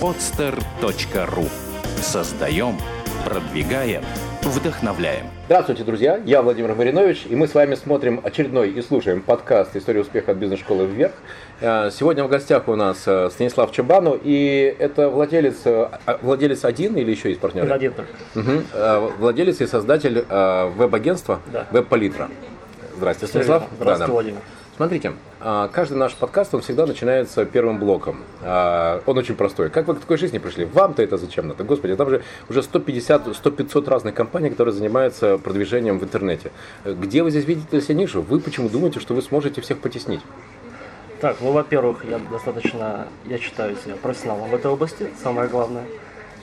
podster.ru Создаем, продвигаем, вдохновляем. Здравствуйте, друзья! Я Владимир Маринович, и мы с вами смотрим очередной и слушаем подкаст «История успеха от бизнес-школы вверх». Э, Сегодня в гостях у нас э, Станислав Чабану, и это владелец, э, а, владелец один или еще есть партнеры? Один только. Э, Владелец и создатель веб-агентства Да. «Веб-палитра». Здравствуйте, Станислав. Здравствуйте, Да, да. Владимир. Смотрите, каждый наш подкаст, он всегда начинается первым блоком. А, Он очень простой. Как вы к такой жизни пришли? Вам-то это зачем надо? Господи, там же уже 150-100-500 разных компаний, которые занимаются продвижением в интернете. Где вы здесь видите для себя нишу? Вы почему думаете, что вы сможете всех потеснить? Так, ну, во-первых, я достаточно, я считаю себя профессионалом в этой области, самое главное.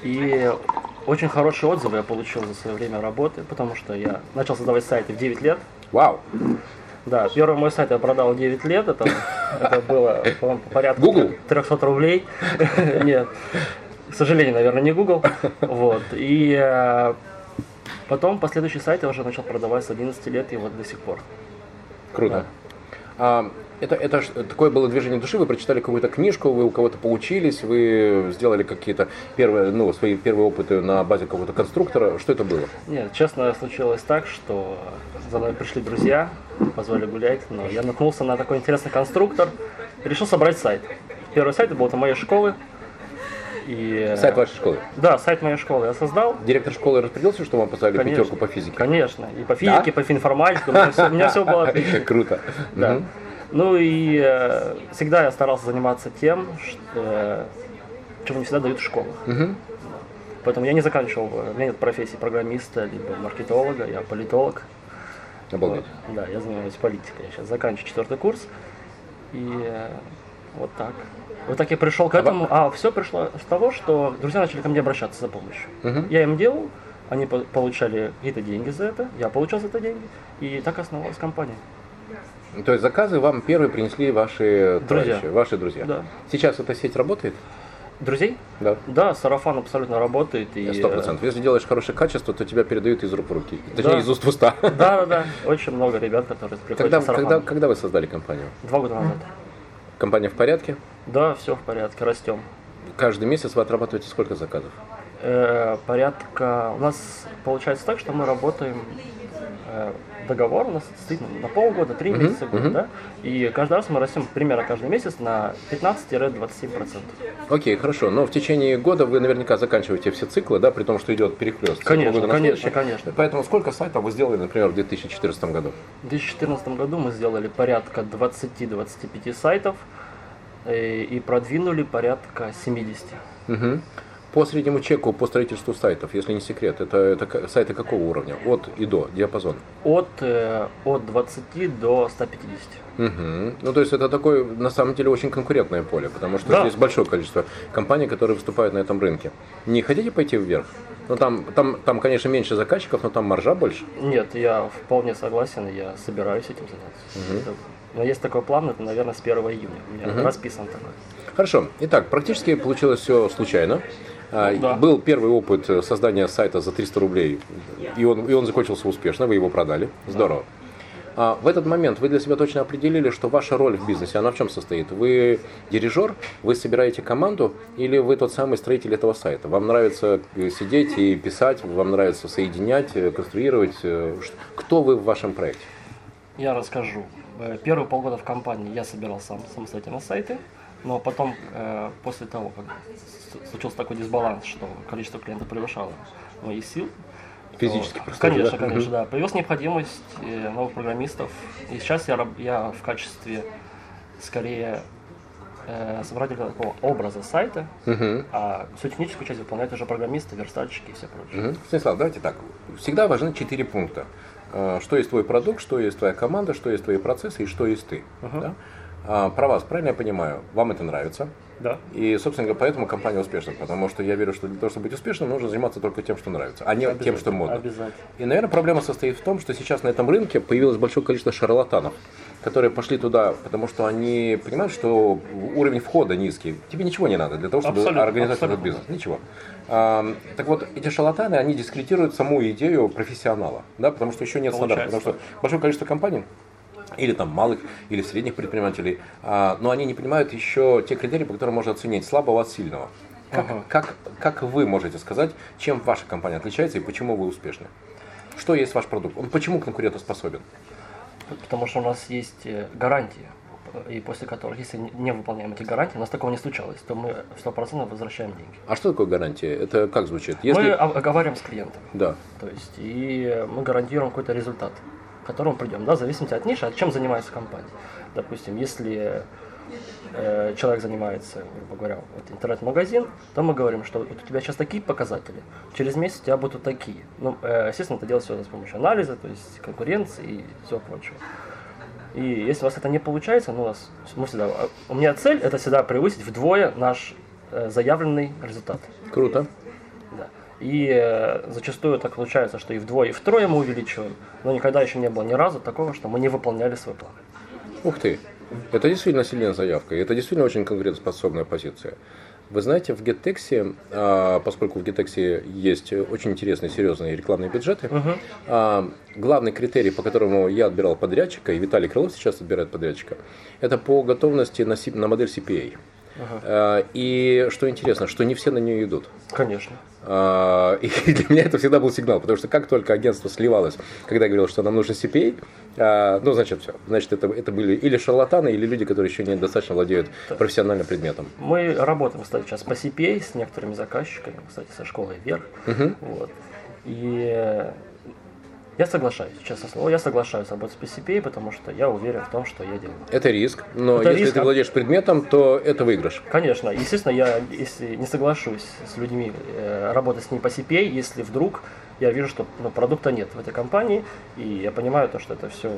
И очень хорошие отзывы я получил за свое время работы, потому что я начал создавать сайты в 9 лет. Вау! Да, первый мой сайт я продал в 9 лет, это, это было, по порядку Google? 300 рублей. Нет, к сожалению, наверное, не Google. Вот, и э, потом последующий сайт я уже начал продавать с 11 лет и вот до сих пор. Круто. А, это, это такое было движение души, вы прочитали какую-то книжку, вы у кого-то поучились, вы сделали какие-то первые, ну, свои первые опыты на базе какого-то конструктора. Что это было? Нет, честно, случилось так, что за мной пришли друзья, позвали гулять, но я наткнулся на такой интересный конструктор и решил собрать сайт. Первый сайт был это моей школы. И, Сайт вашей школы. Да, сайт моей школы я создал. Директор школы распределился, что вам поставили Конечно. пятерку по физике? Конечно, и по физике, по финформатике, у меня всё- у меня все было отлично. Круто. Да. Ну и э, всегда я старался заниматься тем, что, э, чего не всегда дают в школах. Поэтому я не заканчивал, э, у меня нет профессии программиста, либо маркетолога, я политолог. Обалдеть. Вот, Да, я занимаюсь политикой. Я сейчас заканчиваю четвертый курс. И э, вот так. Вот так я пришел к А этому. А все пришло с того, что друзья начали ко мне обращаться за помощью. Мгм. Я им делал, они по- получали какие-то деньги за это, я получал за это деньги. И так основалась компания. То есть заказы вам первые принесли ваши Друзья. товарищи, ваши друзья. Да. Сейчас эта сеть работает? Друзей? Да. Да, сарафан абсолютно работает. И, Сто процентов. Если делаешь хорошее качество, то тебя передают из рук в руки. Точнее, Да. из уст в уста. э, Да, да, да. Очень много ребят, которые приходят Когда, сарафан. когда, когда вы создали компанию? Два года назад. Компания в порядке? Да, все в порядке, растем. Каждый месяц вы отрабатываете сколько заказов? Э, порядка... У нас получается так, что мы работаем... э, договор у нас стоит на полгода, три Мгм, месяца, год, мгм. да? И каждый раз мы растем примерно каждый месяц на 15-27%. Окей, хорошо. Но в течение года вы наверняка заканчиваете все циклы, да, при том, что идет перехлест. с Конечно, года конечно, конечно. Поэтому сколько сайтов вы сделали, например, в 2014 году? В 2014 году мы сделали порядка 20-25 сайтов э, и продвинули порядка 70. Мгм. По среднему чеку по строительству сайтов, если не секрет, это, это сайты какого уровня? От и до, диапазон. От, э, от 20 до 150. Мгм. Ну, то есть это такое, на самом деле, очень конкурентное поле, потому что Да. здесь большое количество компаний, которые выступают на этом рынке. Не хотите пойти вверх? Ну, там, там, там, конечно, меньше заказчиков, но там маржа больше. Нет, я вполне согласен, я собираюсь этим заняться. Это- Но есть такой план, это, наверное, с 1 июня. У меня расписан такой. Хорошо. Итак, практически получилось все случайно. А, Ну, да. Был первый опыт э, создания сайта за 300 рублей, и он, и он закончился успешно, вы его продали. Здорово. А в этот момент вы для себя точно определили, что ваша роль в бизнесе, она в чем состоит? Вы дирижер, вы собираете команду, или вы тот самый строитель этого сайта? Вам нравится э, сидеть и писать, вам нравится соединять, э, конструировать? Кто вы в вашем проекте? Я расскажу. Первые полгода в компании я собирал сам самостоятельно сайты, но потом, после того, как случился такой дисбаланс, что количество клиентов превышало мои силы, Физически то- просто, Конечно, да? конечно, да. Появилась необходимость э, новых программистов. И сейчас я, я в качестве, скорее, э, собирателя такого образа сайта, Мгм. а всю техническую часть выполняют уже программисты, верстальщики и все прочее. Мгм. Станислав, давайте так. Всегда важны четыре пункта. Э, Что есть твой продукт, что есть твоя команда, что есть твои процессы и что есть ты. Мгм. Да? А, Про вас, правильно я понимаю, вам это нравится. Да. И, собственно говоря, поэтому компания успешна. Потому что я верю, что для того, чтобы быть успешным, нужно заниматься только тем, что нравится, а не тем, что модно. Обязательно. И, наверное, проблема состоит в том, что сейчас на этом рынке появилось большое количество шарлатанов, которые пошли туда, потому что они понимают, что уровень входа низкий. Тебе ничего не надо для того, чтобы Абсолютно, организовать этот абсолютно. бизнес. Ничего. А, так вот, эти шарлатаны, они дискредитируют саму идею профессионала, да, потому что еще нет стандарта. Потому что большое количество компаний или там малых, или средних предпринимателей, а, но они не понимают еще те критерии, по которым можно оценить слабого от сильного. Как, Ага. как, как вы можете сказать, чем ваша компания отличается и почему вы успешны? Что есть ваш продукт? Он почему конкурентоспособен? Потому что у нас есть э, гарантии, э, и после которых, если не- выполняем эти гарантии, у нас такого не случалось, то мы в 100% возвращаем деньги. А что такое гарантия? Это как звучит? Мы Если... о- оговариваем с клиентом. Да. То есть, и мы гарантируем какой-то результат, которому придем, да, в зависимости от ниши, от чем занимается компания. Допустим, если э, человек занимается, грубо говоря, вот интернет-магазин, то мы говорим, что вот у тебя сейчас такие показатели, через месяц у тебя будут такие. Ну, э, естественно, это делается всё с помощью анализа, то есть конкуренции и всего прочего. И если у вас это не получается, ну, у нас, мы всегда, у меня цель это всегда превысить вдвое наш э, заявленный результат. Круто. И э, зачастую так получается, что и вдвое, и втрое мы увеличиваем, но никогда еще не было ни разу такого, что мы не выполняли свой план. Ух ты. Это действительно сильная заявка. И это действительно очень конкурентоспособная позиция. Вы знаете, в GetTex, а, поскольку в GetTex есть очень интересные, серьезные рекламные бюджеты, а, главный критерий, по которому я отбирал подрядчика, и Виталий Крылов сейчас отбирает подрядчика, это по готовности на модель CPA. А, И что интересно, что не все на нее идут. Конечно. А, И для меня это всегда был сигнал, потому что как только агентство сливалось, когда я говорил, что нам нужен CPA, а, ну, значит, все. Значит, это, это были или шарлатаны, или люди, которые еще недостаточно владеют профессиональным предметом. Мы работаем, кстати, сейчас по CPA с некоторыми заказчиками, кстати, со школой вверх. Вот. И э, я соглашаюсь, честно слово, я соглашаюсь работать по CPA, потому что я уверен в том, что я делаю. Это риск, но Это если риск, ты а- владеешь предметом, то это выигрыш. Конечно, естественно, я если не соглашусь с людьми э, работать с ними по CPA, если вдруг я вижу, что ну, продукта нет в этой компании, и я понимаю то, что это все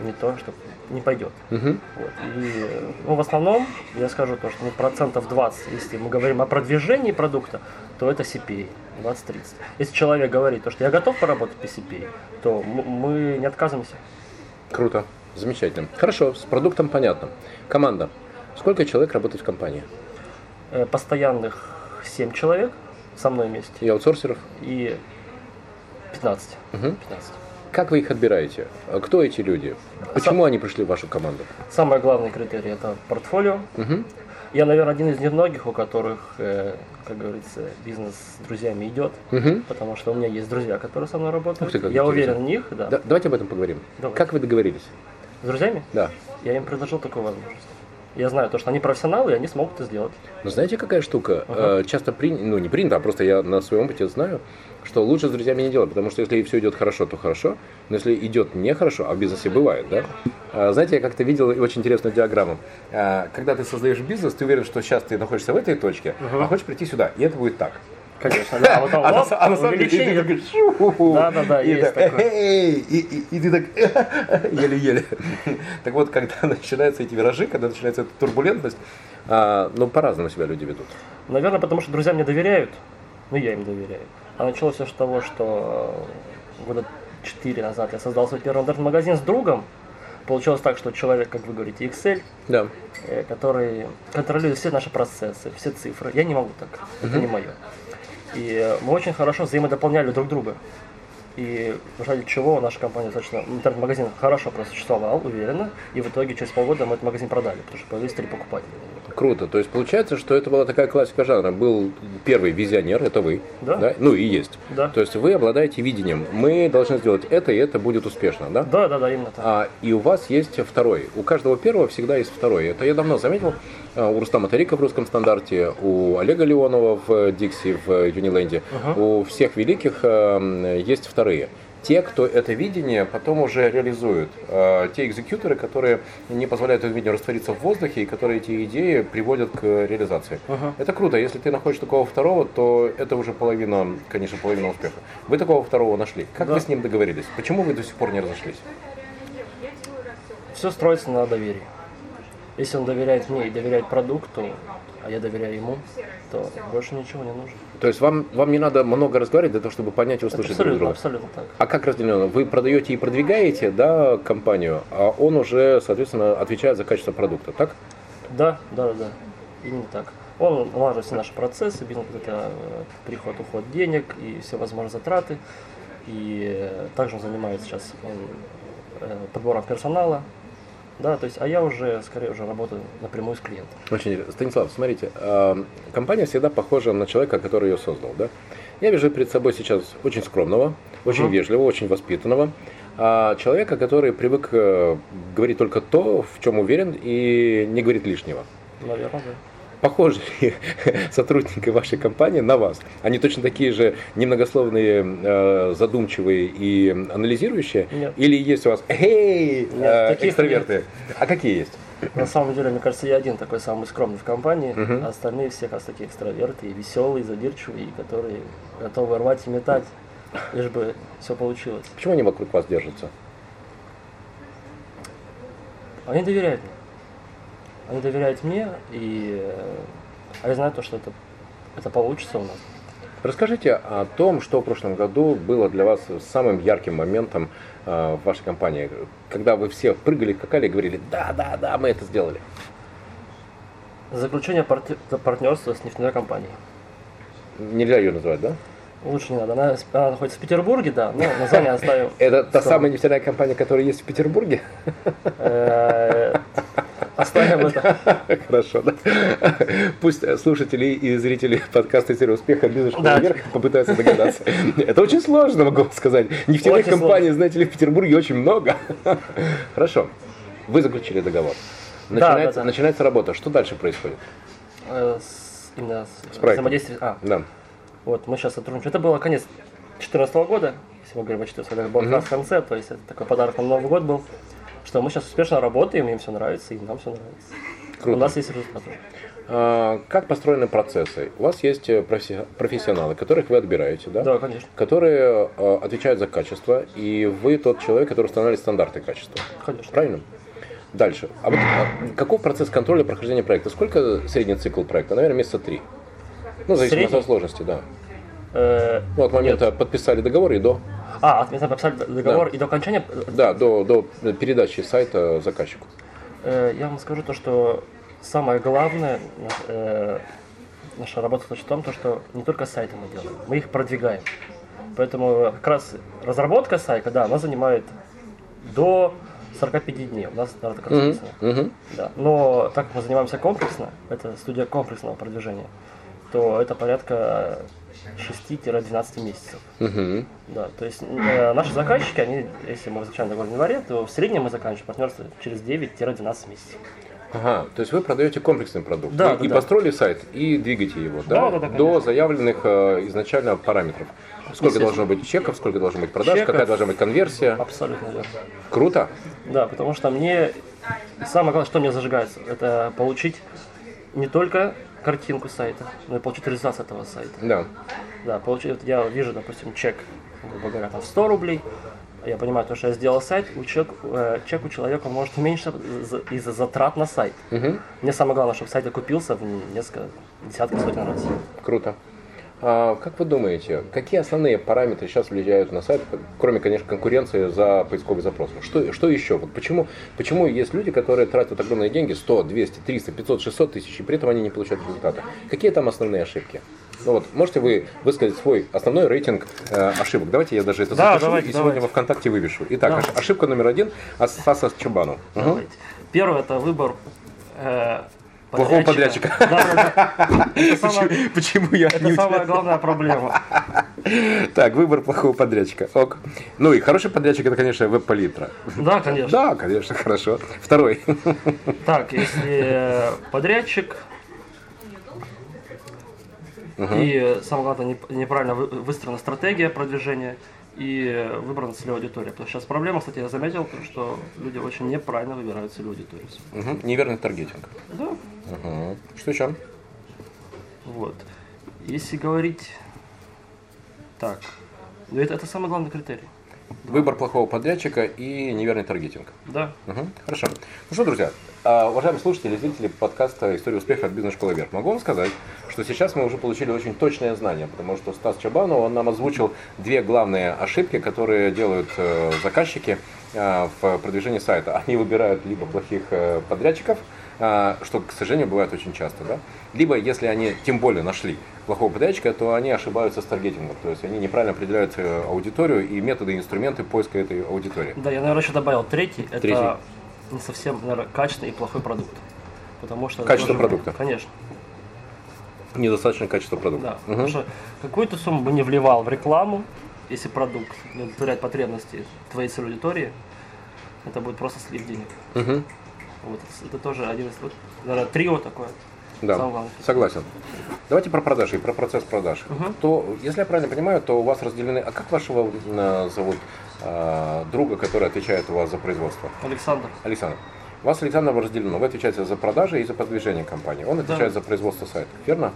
не то, что не пойдет. Мгм. Вот. И ну, в основном я скажу то, что ну, процентов 20, если мы говорим о продвижении продукта, то это CPA 20-30. Если человек говорит, то, что я готов поработать по CPA, то мы не отказываемся. Круто, замечательно. Хорошо, с продуктом понятно. Команда. Сколько человек работает в компании? Э, Постоянных 7 человек со мной вместе И аутсорсеров? и 15. Мгм. 15. Как вы их отбираете? А Кто эти люди? Почему они пришли в вашу команду? Самый главный критерий это портфолио. Мгм. Я, наверное, один из немногих, у которых, э, как говорится, бизнес с друзьями идет. Мгм. Потому что у меня есть друзья, которые со мной работают. Ты, я уверен в них, да. Да, давайте об этом поговорим. Давай. Как вы договорились? С друзьями? Да. Я им предложил такую возможность. Я знаю то, что они профессионалы, и они смогут это сделать. Но знаете, какая штука? Э, Часто принято, ну не принято, а просто я на своем опыте знаю, что лучше с друзьями не делать, потому что если все идет хорошо, то хорошо, но если идет нехорошо, а в бизнесе бывает, да? А, Знаете, я как-то видел очень интересную диаграмму. А, Когда ты создаешь бизнес, ты уверен, что сейчас ты находишься в этой точке, а хочешь прийти сюда, и это будет так. Конечно, да. Вот, А вот, а на самом деле ты увеличение. такой, «Шу-ху-ху». Да-да-да, И есть так, такое. И, и- и ты так еле-еле. Так вот, когда начинаются эти виражи, когда начинается эта турбулентность, а, ну, по-разному себя люди ведут. Наверное, потому что друзья мне доверяют. Ну, я им доверяю. А началось все с того, что э, года четыре назад я создал свой первый интернет-магазин с другом. Получилось так, что человек, как вы говорите, Excel, Да. э, который контролирует все наши процессы, все цифры. Я не могу так, это не мое. И мы очень хорошо взаимодополняли друг друга. И ради чего наша компания достаточно, интернет-магазин хорошо просуществовал, уверенно, и в итоге через полгода мы этот магазин продали, потому что появились три покупателя. Круто. То есть получается, что это была такая классика жанра. Был первый визионер, это вы. Да. Ну и есть. Да. То есть вы обладаете видением. Мы должны сделать это, и это будет успешно, да? Да, да, да, именно так. А, и у вас есть второй. У каждого первого всегда есть второй. Это я давно заметил. а, У Рустама Тарика в русском стандарте, у Олега Леонова в Дикси, в Юниленде. У всех великих а, есть вторые. Те, кто это видение потом уже реализуют. А, Те экзекьюторы, которые не позволяют этому видению раствориться в воздухе и которые эти идеи приводят к реализации. Это круто. Если ты находишь такого второго, то это уже половина, конечно, половина успеха. Вы такого второго нашли. Как Да. вы с ним договорились? Почему вы до сих пор не разошлись? Все строится на доверии. Если он доверяет мне и доверяет продукту, а я доверяю ему, то больше ничего не нужно. То есть вам, вам не надо много разговаривать для того, чтобы понять и услышать друг Абсолютно, друга. абсолютно так. А как разделено? Вы продаете и продвигаете да, компанию, а он уже, соответственно, отвечает за качество продукта, так? Да, да, да. Именно так. Он налаживает все наши процессы, это э, приход, уход денег и все возможные затраты. И э, также он занимается сейчас э, подбором персонала. Да, то есть, а я уже скорее уже работаю напрямую с клиентом. Очень интересно. Станислав, смотрите, э, компания всегда похожа на человека, который ее создал, да? Я вижу перед собой сейчас очень скромного, очень Мгм. вежливого, очень воспитанного, а, человека, который привык э, говорить только то, в чем уверен, и не говорит лишнего. Наверное, да. Похожи ли сотрудники вашей компании на вас? Они точно такие же немногословные, э, задумчивые и анализирующие? Нет. Или есть у вас «Эй!» Нет, э, экстраверты? А какие есть? На самом деле, мне кажется, я один такой самый скромный в компании, Мгм. а остальные все как раз такие экстраверты, и веселые, задирчивые, и которые готовы рвать и метать, лишь бы все получилось. Почему они вокруг вас держатся? Они доверяют мне. Они доверяют мне, и э, а я знаю то, что это, это получится у нас. Расскажите о том, что в прошлом году было для вас самым ярким моментом э, в вашей компании, когда вы все прыгали, скакали и говорили «Да, да, да, мы это сделали». Заключение парти- партнерства с нефтяной компанией. Нельзя ее называть, да? Лучше не надо. Она, она находится в Петербурге, да, но название оставим. Это та самая нефтяная компания, которая есть в Петербурге? Оставим это. Хорошо, да. Пусть слушатели и зрители подкаста «Серия успеха» бизнес школы Да. вверх попытаются догадаться. Это очень сложно, могу сказать. Нефтяных Очень компаний, знаете ли, в Петербурге очень много. Хорошо. Вы заключили договор. Начинается, да, да. начинается работа. Что дальше происходит? Э, с- Именно с С взаимодействие. А, Да. Вот, мы сейчас сотрудничаем. Это было конец 2014 года, если мы говорим о 2014 году, как раз в конце, то есть это такой подарок на Новый год был, что мы сейчас успешно работаем, им все нравится, и нам все нравится. Круто. У нас есть результат уже. А, Как построены процессы? У вас есть э, профи- профессионалы, которых вы отбираете, да? Да, конечно. Которые э, отвечают за качество, и вы тот человек, который устанавливает стандарты качества. Конечно. Правильно? Дальше. А вот а, каков процесс контроля прохождения проекта? Сколько средний цикл проекта? Наверное, месяца три. Ну, зависит от сложности, да. Э, Ну, от момента нет. подписали договор и до. А, от момента подписали договор Да. и до окончания. Да, до, до передачи сайта заказчику. э, я вам скажу то, что самое главное, э, наша работа в том, то, что не только сайты мы делаем, мы их продвигаем. Поэтому как раз разработка сайта, да, она занимает до 45 дней. У нас даже так расписано. мгм. Да. Но так как мы занимаемся комплексно, это студия комплексного продвижения, то это порядка 6-12 месяцев. Мгм. Да, то есть э, наши заказчики, они, если мы заключаем договор в январе, то в среднем мы заканчиваем партнерство через 9-12 месяцев. Ага, то есть вы продаете комплексный продукт. Да, и, да, и да. построили сайт, и двигаете его, да? Да, да, да, до заявленных э, изначально параметров. Сколько должно быть чеков, сколько должно быть продаж, Чеков. какая должна быть конверсия. Абсолютно верно. Круто. Да, потому что мне самое главное, что мне зажигается, это получить не только картинку сайта, но и получить результат с этого сайта. Да. Да, получить, вот я вижу, допустим, чек, грубо говоря, там 100 рублей, я понимаю, то, что я сделал сайт, у чек, э, чек у человека может уменьшиться за- из-за затрат на сайт. Мгм. Мне самое главное, чтобы сайт окупился в несколько десятков сотен раз. Круто. А, как вы думаете, какие основные параметры сейчас влияют на сайт, кроме, конечно, конкуренции за поисковый запрос? Что, что еще? Вот почему, почему есть люди, которые тратят огромные деньги, 100, 200, 300, 500, 600 тысяч, и при этом они не получают результата? Какие там основные ошибки? Ну вот, можете вы высказать свой основной рейтинг э, ошибок? Давайте я даже это Да, запишу давайте, и сегодня давайте. во ВКонтакте вывешу. Итак, Да. ош- ошибка номер один от Стаса Чубану. Давайте. Первое это выбор э, Плохого подрядчика. Да, да, да. Это самая- Почему, почему я Это самая главная проблема. Так, выбор плохого подрядчика. Ок. Ну и хороший подрядчик это, конечно, веб-палитра. Да, конечно. Да, конечно, хорошо. Второй. Так, если подрядчик и самое главное не- неправильно вы- выстроена стратегия продвижения и выбрана целевая аудитория. Потому что сейчас проблема, кстати, я заметил, то, что люди очень неправильно выбирают целевую аудиторию. Мгм, Неверный таргетинг. Да, Мгм. Что еще? вот. Если говорить так, ну это, это самый главный критерий. Выбор плохого подрядчика и неверный таргетинг. Да. Мгм, Хорошо. Ну что, друзья, уважаемые слушатели и зрители подкаста «История успеха от бизнес-школы вверх», могу вам сказать, что сейчас мы уже получили очень точное знание, потому что Стас Чабанов, он нам озвучил две главные ошибки, которые делают э, заказчики э, в продвижении сайта. Они выбирают либо плохих э, подрядчиков, что, к сожалению, бывает очень часто, да? Либо, если они тем более нашли плохого подрядчика, то они ошибаются с таргетингом, то есть они неправильно определяют аудиторию и методы и инструменты поиска этой аудитории. Да, я, наверное, еще добавил третий. Это Не совсем, наверное, качественный и плохой продукт. Потому что Качество тоже- продукта. Конечно. Недостаточное качество продукта. Да, Мгм. потому что какую-то сумму бы не вливал в рекламу, если продукт не удовлетворяет потребности твоей целевой аудитории, это будет просто слив денег. Мгм. Вот, это тоже один из, вот, наверное, трио такое. Да, согласен. Давайте про продажи и про процесс продаж. То, если я правильно понимаю, то у вас разделены... А как вашего э, зовут э, друга, который отвечает у вас за производство? Александр. Александр. Вас Александр разделено. Вы отвечаете за продажи и за продвижение компании. Он отвечает за производство сайта, верно?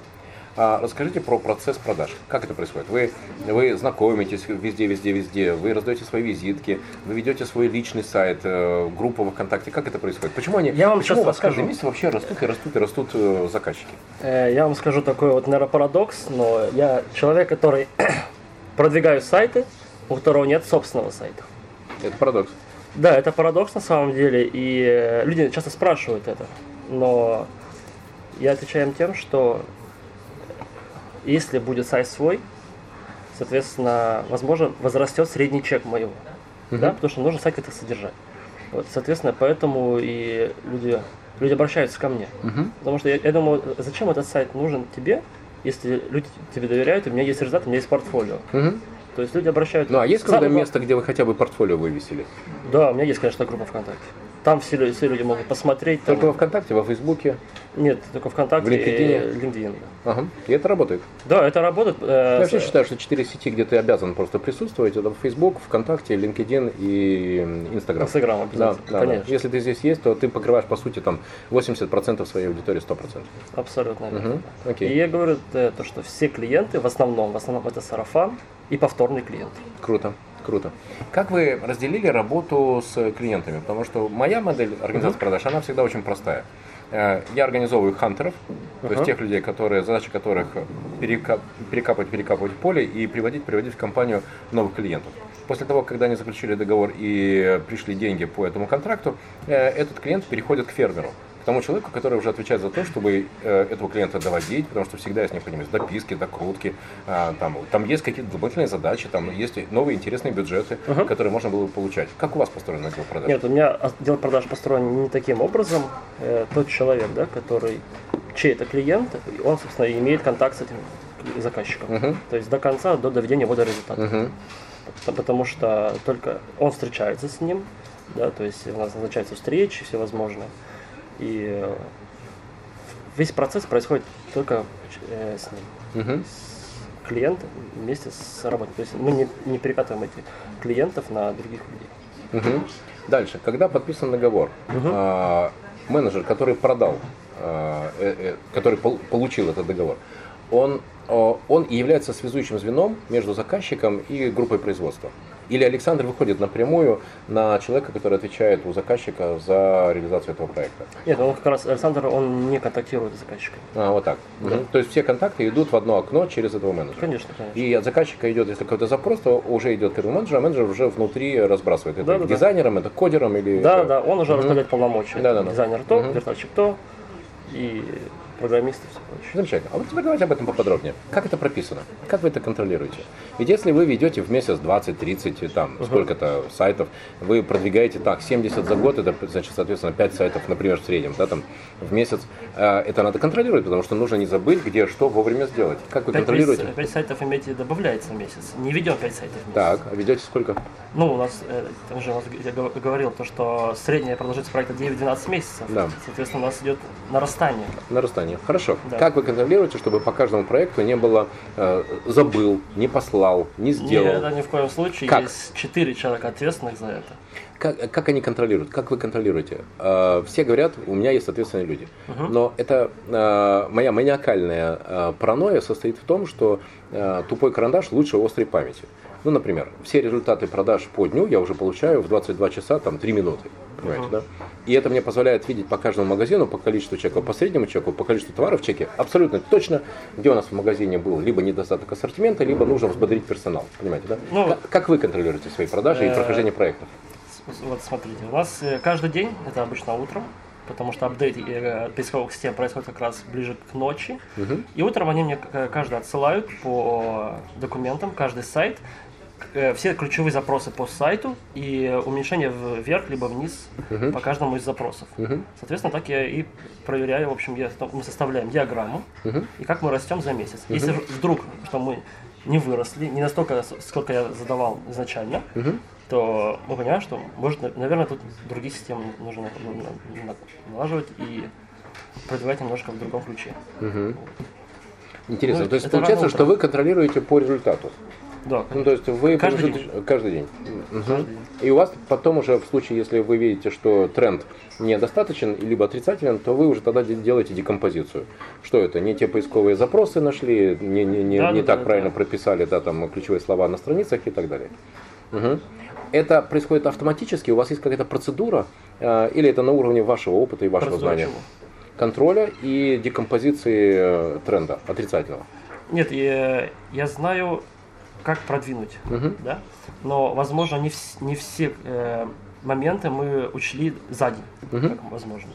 А расскажите про процесс продаж. Как это происходит? Вы, вы знакомитесь везде, везде, везде. Вы раздаете свои визитки, вы ведете свой личный сайт, э, группу ВКонтакте. Как это происходит? Почему они? Я вам почему сейчас у вас каждый расскажу. месяц вообще растут и растут и растут э, заказчики? Я вам скажу такой вот, наверное, парадокс, но я человек, который продвигаю сайты, у которого нет собственного сайта. Это парадокс. Да, это парадокс на самом деле, и э, люди часто спрашивают это, но я отвечаю им тем, что если будет сайт свой, соответственно, возможно, возрастет средний чек моего, да, потому что нужно сайт как-то содержать. Вот, соответственно, поэтому и люди, люди обращаются ко мне. Потому что я, я думаю, зачем этот сайт нужен тебе, если люди тебе доверяют, у меня есть результат, у меня есть портфолио. Мгм. То есть люди обращаются. Ну а есть какое-то главное- место, где вы хотя бы портфолио вывесили? Да, у меня есть, конечно, группа ВКонтакте. Там все, все люди могут посмотреть. там- Только во ВКонтакте, во Фейсбуке? Нет, только ВКонтакте В LinkedIn? и LinkedIn. да. Ага. И это работает. Да, это работает. э, Я вообще считаю, что четыре сети, где ты обязан просто присутствовать, это Facebook, ВКонтакте, LinkedIn и Instagram. Инстаграм Да, обязательно, да, да. конечно. Если ты здесь есть, то ты покрываешь, по сути, там 80% своей аудитории 100%. Абсолютно верно. Мгм, окей. И я говорю э, то, что все клиенты, в основном, в основном это сарафан и повторный клиент. Круто, круто. Как вы разделили работу с клиентами? Потому что моя модель организации продаж, она всегда очень простая. Э, Я организовываю хантеров, то есть тех людей, которые, задача которых перека- перекапывать, перекапывать поле и приводить, приводить в компанию новых клиентов. После того, когда они заключили договор и пришли деньги по этому контракту, э, этот клиент переходит к фермеру. К тому человеку, который уже отвечает за то, чтобы э, этого клиента доводить, потому что всегда есть необходимость дописки, докрутки, а, там, там есть какие-то дополнительные задачи, там есть новые интересные бюджеты, Ага. которые можно было бы получать. Как у вас построен отдел продаж? Нет, у меня отдел продаж построен не таким образом. Э, Тот человек, да, который чей это клиент, он, собственно, имеет контакт с этим заказчиком. Мгм. То есть до конца, до доведения его до результата. П- Потому что только он встречается с ним, да, то есть у нас назначаются встречи всевозможные. И э, весь процесс происходит только э, с ним, Мгм. с клиентом вместе с работником. То есть мы не, не перекатываем этих клиентов на других людей. Мгм. Дальше, когда подписан договор, а, менеджер, который продал, а, э, который пол- получил этот договор, он, он и является связующим звеном между заказчиком и группой производства. Или Александр выходит напрямую на человека, который отвечает у заказчика за реализацию этого проекта. Нет, он как раз, Александр, он не контактирует с заказчиком. А, вот так. Мгм. То есть все контакты идут в одно окно через этого менеджера. Конечно, конечно. И от заказчика идет, если какой-то запрос, то уже идет к этому менеджеру, а менеджер уже внутри разбрасывает это Да-да-да. дизайнерам, это кодерам или... Да, это- да, он уже распределяет полномочия. Да-да-да. Дизайнер то, Мгм. вертольщик то, и программисты все прочее. Замечательно. А вот теперь давайте об этом поподробнее. Как это прописано? Как вы это контролируете? Ведь если вы ведете в месяц 20, 30, и там сколько-то сайтов, вы продвигаете так, 70 за год, это значит, соответственно, 5 сайтов, например, в среднем, да, там, в месяц. Э, Это надо контролировать, потому что нужно не забыть, где что вовремя сделать. Как вы Пять контролируете? месяцев- Пять сайтов, имеете, добавляется в месяц. Не ведем 5 сайтов в месяц. Так, а ведете сколько? Ну, у нас, э, там же у нас, я гов- говорил, то, что средняя продолжительность проекта 9-12 месяцев. Да. Соответственно, у нас идет нарастание. Нарастание. Хорошо. Да. Как вы контролируете, чтобы по каждому проекту не было э, забыл, не послал, не сделал? Не, это ни в коем случае. Как? Есть 4 человека ответственных за это. Как, как они контролируют? Как вы контролируете? Э, все говорят, у меня есть ответственные люди. Но это э, моя маниакальная э, паранойя состоит в том, что э, тупой карандаш лучше острой памяти. Ну, например, все результаты продаж по дню я уже получаю в 22 часа, там, 3 минуты. Понимаете, да? И это мне позволяет видеть по каждому магазину, по количеству чеков, по среднему чеку, по количеству товаров в чеке, абсолютно точно, где у нас в магазине был либо недостаток ассортимента, либо нужно взбодрить персонал. Понимаете, да? Ну, как, как вы контролируете свои продажи и э, прохождение проектов? Вот смотрите, у нас э, каждый день, это обычно утром, потому что апдейт э, поисковых систем происходит как раз ближе к ночи. И утром они мне каждый отсылают по документам, каждый сайт, все ключевые запросы по сайту и уменьшение вверх либо вниз по каждому из запросов. Соответственно, так я и проверяю, в общем, я, мы составляем диаграмму и как мы растем за месяц. Если вдруг, что мы не выросли, не настолько, сколько я задавал изначально, то мы понимаем, что, может, наверное, тут другие системы нужно налаживать и продвигать немножко в другом ключе. Угу. Интересно. Ну, то есть получается, что вы контролируете по результату. Да. Ну, то есть вы каждый день. каждый день. Угу. Каждый день. И у вас потом уже в случае, если вы видите, что тренд недостаточен, либо отрицателен, то вы уже тогда делаете декомпозицию. Что это? Не те поисковые запросы нашли, не, не, не, да, не да, так да, правильно да. прописали да, там, ключевые слова на страницах и так далее. Угу. Это происходит автоматически? У вас есть какая-то процедура? Э, или это на уровне вашего опыта и вашего Процедура знания? чего? Контроля и декомпозиции э, тренда отрицательного. Нет, я, я знаю, как продвинуть, Мгм. да? но, возможно, не, вс- не все э, моменты мы учли за день, Мгм. как возможно.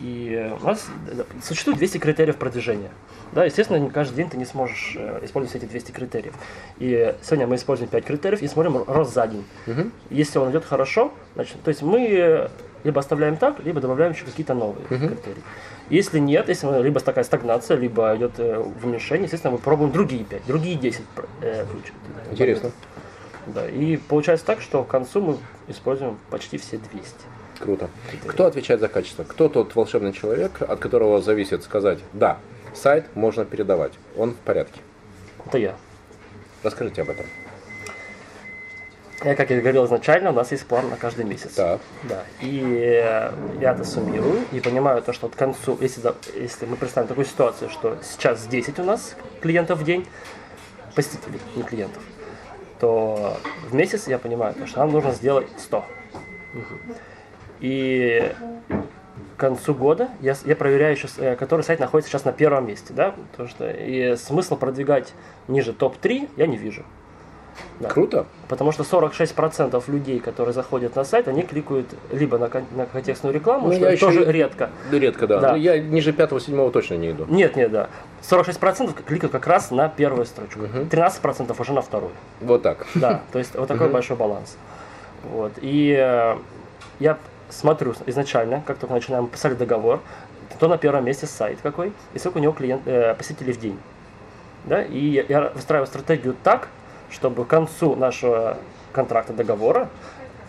И э, у нас э, существует 200 критериев продвижения. Да, естественно, каждый день ты не сможешь э, использовать эти 200 критериев. И сегодня мы используем 5 критериев и смотрим рост за день. Мгм. Если он идет хорошо, значит, то есть мы либо оставляем так, либо добавляем еще какие-то новые критерии. Если нет, если мы- либо такая стагнация, либо идет э, уменьшение, естественно, мы пробуем другие 5, другие 10 э, ключ- Интересно. Да, и получается так, что к концу мы используем почти все 200. Круто. Кто отвечает за качество? Кто тот волшебный человек, от которого зависит сказать, да, сайт можно передавать, он в порядке? Это я. Расскажите об этом. Я, как я говорил изначально, у нас есть план на каждый месяц. Так. Да. И э, я это суммирую и понимаю то, что к концу, если, если мы представим такую ситуацию, что сейчас 10 у нас клиентов в день, посетителей, не клиентов, то в месяц я понимаю, то, что нам нужно сделать 100. Мгм. И к концу года я, я проверяю еще, э, который сайт находится сейчас на первом месте, да, потому что и смысл продвигать ниже топ-3 я не вижу. Да. Круто. Потому что 46% людей, которые заходят на сайт, они кликают либо на, кон- на контекстную рекламу, Ну, что еще тоже редко. Да, редко, да. Да. Но я ниже пятого-седьмого точно не иду. Нет, нет, да. 46% кликают как раз на первую строчку. 13% уже на вторую. Вот так. Да, то есть вот такой большой баланс. Вот. И э, я смотрю изначально, как только начинаем писали договор, то на первом месте сайт какой, и сколько у него клиент, э, посетителей в день. Да? И я- я выстраиваю стратегию так, чтобы к концу нашего контракта договора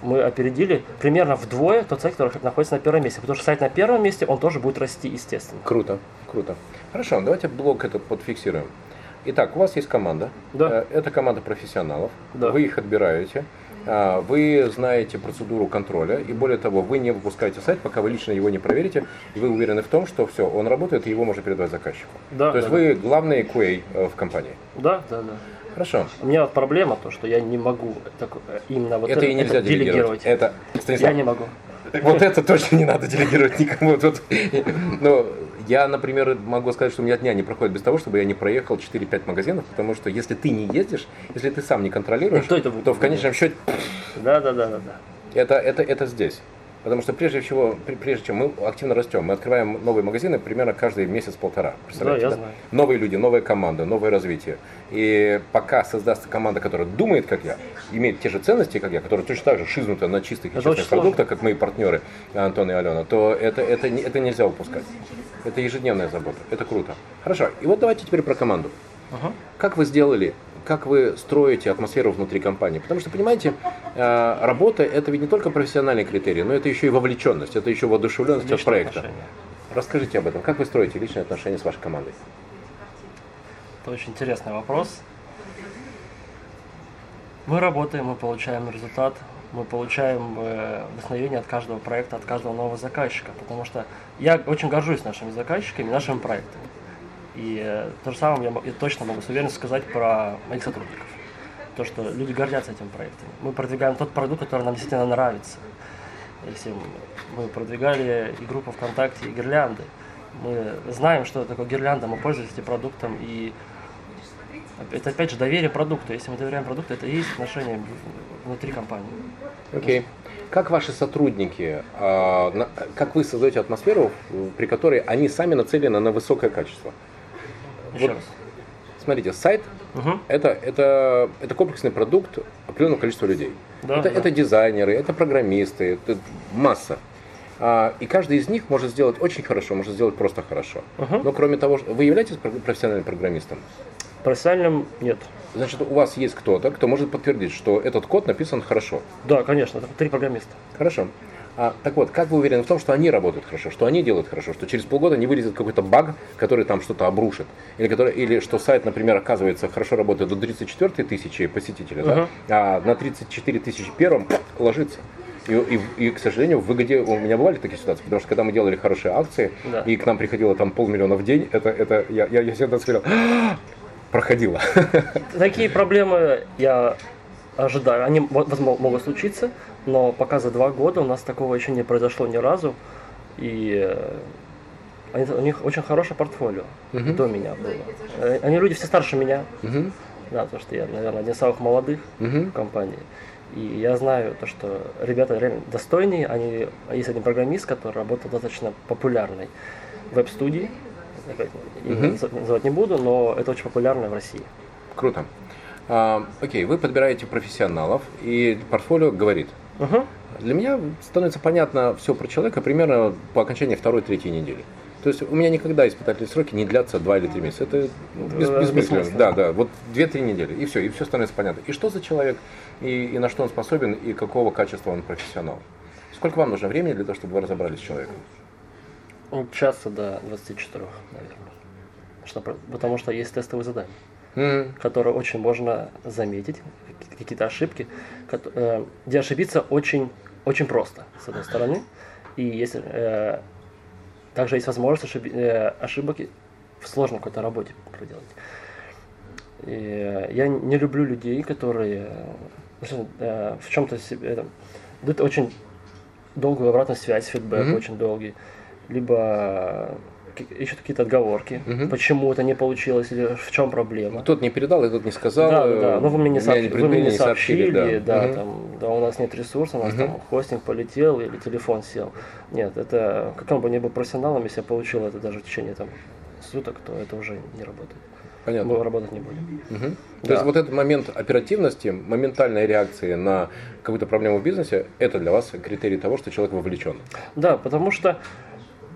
мы опередили примерно вдвое тот сайт, который находится на первом месте. Потому что сайт на первом месте, он тоже будет расти, естественно. Круто, круто. Хорошо, давайте блок этот подфиксируем. Итак, у вас есть команда. Да. Э, Это команда профессионалов. Да. Вы их отбираете. А, Вы знаете процедуру контроля. И более того, вы не выпускаете сайт, пока вы лично его не проверите. И вы уверены в том, что все, он работает, и его можно передать заказчику. Да, То есть да, вы главный QA э, в компании. Да, да, да. Хорошо. У меня проблема то, что я не могу так, э, именно вот это и нельзя делегировать. Это, Станислав, Я не могу. Вот это точно не надо делегировать никому. Тут, ну, я, например, могу сказать, что у меня дня не проходит без того, чтобы я не проехал 4-5 магазинов, потому что если ты не ездишь, если ты сам не контролируешь, Ну, кто это будет? то в конечном счете Да, да, да, да, да. это, это, это здесь. Потому что прежде всего, пр- прежде чем мы активно растем, мы открываем новые магазины примерно каждый месяц-полтора. Представляете, Да, я знаю. Новые люди, новая команда, новое развитие. И пока создастся команда, которая думает, как я, имеет те же ценности, как я, которая точно так же шизнута на чистых и Это честных продуктах, как мои партнеры Антон и Алена, то это, это, это нельзя упускать. Это ежедневная забота. Это круто. Хорошо. И вот давайте теперь про команду. Как вы сделали, как вы строите атмосферу внутри компании? Потому что, понимаете, э, работа это ведь не только профессиональные критерии, но это еще и вовлеченность, это еще воодушевленность от Личные проекта. отношения. Расскажите об этом. Как вы строите личные отношения с вашей командой? Это очень интересный вопрос. Мы работаем, мы получаем результат, мы получаем э, вдохновение от каждого проекта, от каждого нового заказчика, потому что я очень горжусь нашими заказчиками, нашими проектами. И э, то же самое я, я точно могу с уверенностью сказать про моих сотрудников. То, что люди гордятся этим проектом. Мы продвигаем тот продукт, который нам действительно нравится. Если мы продвигали и группу ВКонтакте, и гирлянды, мы знаем, что такое гирлянда, мы пользуемся этим продуктом, и это опять же доверие продукту. Если мы доверяем продукту, это и есть отношения внутри компании. Окей. Как ваши сотрудники, а, как вы создаете атмосферу, при которой они сами нацелены на высокое качество? Еще Вот. раз. смотрите, сайт Мгм. это, это, это комплексный продукт определенного количества людей. Да, это, да. это дизайнеры, это программисты, это масса. А, и каждый из них может сделать очень хорошо, может сделать просто хорошо. Мгм. Но кроме того, вы являетесь про- профессиональным программистом? Профессиональным нет. Значит, у вас есть кто-то, кто может подтвердить, что этот код написан хорошо. Да, конечно, три программиста. Хорошо. А, так вот, как вы уверены в том, что они работают хорошо, что они делают хорошо, что через полгода не вылезет какой-то баг, который там что-то обрушит? Или, который, или что сайт, например, оказывается хорошо работает до 34 тысячи посетителей, да, Мгм. а на 34 тысячи первом ложится. И, и- и, к сожалению, в выгоде у меня бывали такие ситуации, потому что когда мы делали хорошие акции, Да. и к нам приходило там полмиллиона в день, это, это я, я, я всегда смотрел, проходило. Такие проблемы я ожидаю. Они мо- возможно, могут случиться, но пока за два года у нас такого еще не произошло ни разу. И э, они- у них очень хорошее портфолио Мгм. до меня было. Э, Они люди все старше меня, Мгм, да, потому что я, наверное, один из самых молодых мгм. в компании. И я знаю то, что ребята реально достойные. Они, есть один программист, который работал достаточно популярной веб-студии. Наза- называть не буду, но это очень популярно в России. Круто. А, окей, вы подбираете профессионалов, и портфолио говорит. Мгм. Для меня становится понятно все про человека примерно по окончании второй-третьей недели. То есть у меня никогда испытательные сроки не длятся два или три месяца. Это ну, без- Да, бессмысленно. бессмысленно. Да, да. Вот две-три недели, и все, и все становится понятно. И что за человек, и, и на что он способен, и какого качества он профессионал. Сколько вам нужно времени для того, чтобы вы разобрались с человеком? От часа до 24, наверное. Что, потому что есть тестовые задания, М, которые очень можно заметить, какие- какие-то ошибки, э, где ошибиться очень, очень просто, с одной стороны. И если, э, также есть возможность ошиби- э, ошибок в сложной какой-то работе проделать. И, я не люблю людей, которые э, что, э, в чем-то себе это, дают очень долгую обратную связь, фидбэк Мгм. очень долгий, либо ищут какие-то отговорки, Мгм. почему это не получилось или в чем проблема. Тот не передал, этот не сказал. Да, да, да. Ну вы мне не, сообщ- вы мне не сообщили, да, Мгм. там, да, у нас нет ресурсов, у нас Мгм. там хостинг полетел или телефон сел. Нет, это каким бы ни был профессионалом, если я получил это даже в течение там суток, то это уже не работает. Понятно. Мы работать не будем. То Да. есть вот этот момент оперативности, моментальной реакции на какую-то проблему в бизнесе, это для вас критерий того, что человек вовлечен. Да, потому что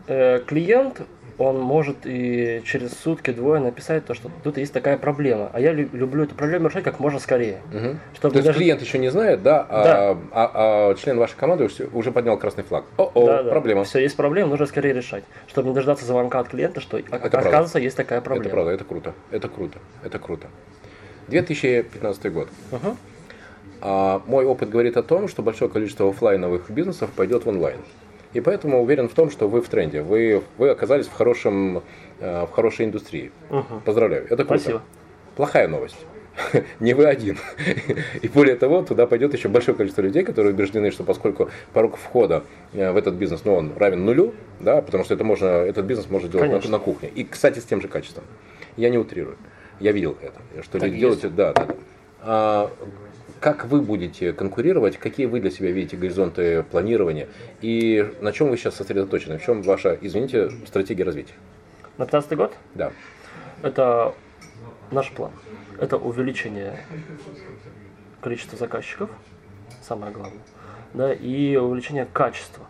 э, клиент, он может и через сутки-двое написать то, что тут есть такая проблема, а я лю- люблю эту проблему решать как можно скорее. Мгм. Чтобы То есть даже- клиент еще не знает, да, а, Да. а- а член вашей команды уже- поднял красный флаг. О-о, Да, да. проблема. Все, есть проблема, нужно скорее решать. Чтобы не дождаться звонка от клиента, что правда. оказывается есть такая проблема. Это правда, это круто, это круто, это круто. 2015 год. Мгм. А мой опыт говорит о том, что большое количество оффлайновых бизнесов пойдет в онлайн. И поэтому уверен в том, что вы в тренде, вы, вы оказались в, хорошем, э, в хорошей индустрии. Мгм. Поздравляю, это круто. Спасибо. Плохая новость. Не вы один. И более того, туда пойдет еще большое количество людей, которые убеждены, что поскольку порог входа э, в этот бизнес, ну, он равен нулю, да, потому что это можно, этот бизнес можно делать Конечно. на кухне. И, кстати, с тем же качеством. Я не утрирую. Я видел это. Что Так люди делают, да, да, да. А, как вы будете конкурировать, какие вы для себя видите горизонты планирования и на чем вы сейчас сосредоточены, в чем ваша, извините, стратегия развития? На 15 год Да. это наш план. Это увеличение количества заказчиков, самое главное, да, и увеличение качества.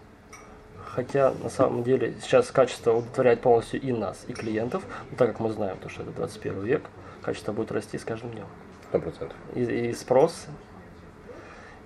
Хотя на самом деле сейчас качество удовлетворяет полностью и нас, и клиентов, но так как мы знаем, то, что это 21 век, качество будет расти с каждым днем. Сто процентов. И, и спрос.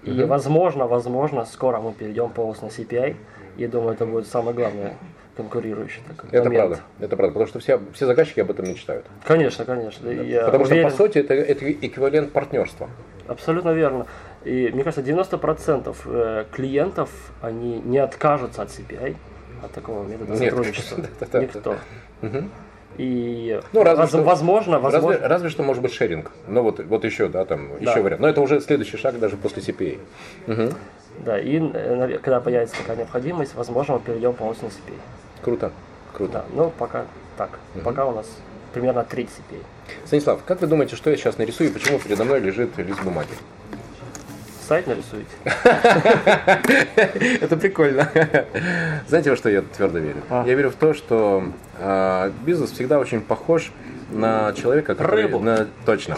И Мгм. возможно, возможно, скоро мы перейдем полностью на CPI. Я думаю, это будет самое главное конкурирующий такой Это момент. правда, это правда, потому что все, все заказчики об этом мечтают. Конечно, конечно. Я потому что, уверен- по сути, это, это эквивалент партнерства. Абсолютно верно. И мне кажется, 90% э, клиентов, они не откажутся от CPI, от такого метода Нет, сотрудничества. Никто. И Ну, разве воз- что- возможно, возможно, Разве, разве что может быть шеринг. Ну вот, вот еще, да, там, Да. еще вариант. Но это уже следующий шаг даже после CPA. Мгм. да, и э, когда появится такая необходимость, возможно, мы перейдем полностью на CPI. Круто, круто. Да, но пока так. Пока у нас примерно треть CPI. Станислав, как вы думаете, что я сейчас нарисую и почему передо мной лежит лист бумаги? Сайт нарисуете? Это прикольно. Знаете, во что я твердо верю? А. Я верю в то, что э, бизнес всегда очень похож на человека, который... Рыбу. На... Точно.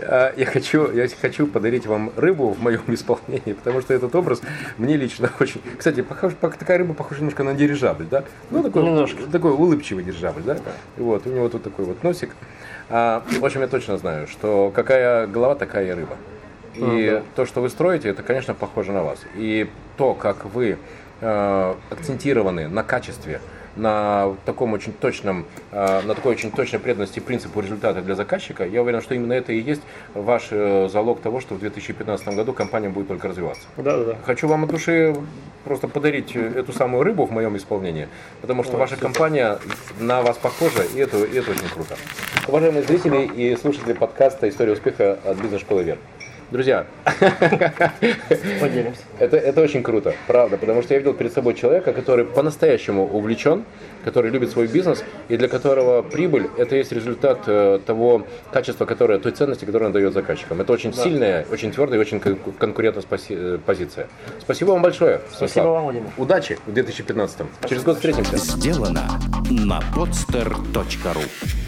А, Я хочу, я хочу подарить вам рыбу в моем исполнении, потому что этот образ мне лично очень... Кстати, похож, пох- такая рыба похожа немножко на дирижабль, да? Ну, такой, Немножко. такой улыбчивый дирижабль, да? Вот, у него тут такой вот носик. А, в общем, я точно знаю, что какая голова, такая и рыба. И то, что вы строите, это, конечно, похоже на вас. И то, как вы э, акцентированы на качестве, на таком очень точном, э, на такой очень точной преданности принципу результата для заказчика, я уверен, что именно это и есть ваш э, залог того, что в 2015 году компания будет только развиваться. Да, да, да. Хочу вам от души просто подарить э, эту самую рыбу в моем исполнении, потому что ваша компания на вас похожа, и это, и это очень круто. Уважаемые зрители и слушатели подкаста «История успеха» от бизнес-школы Вер. Друзья, Поделимся. это, это очень круто, правда, потому что я видел перед собой человека, который по-настоящему увлечен, который любит свой бизнес, и для которого прибыль – это есть результат э, того качества, которое, той ценности, которую он дает заказчикам. Это очень сильная, очень твердая и очень кон- конкурентная спаси- э, позиция. Спасибо вам большое. Спасибо Станислав. вам, Владимир. Удачи в 2015. Через год встретимся. Сделано на podster.ru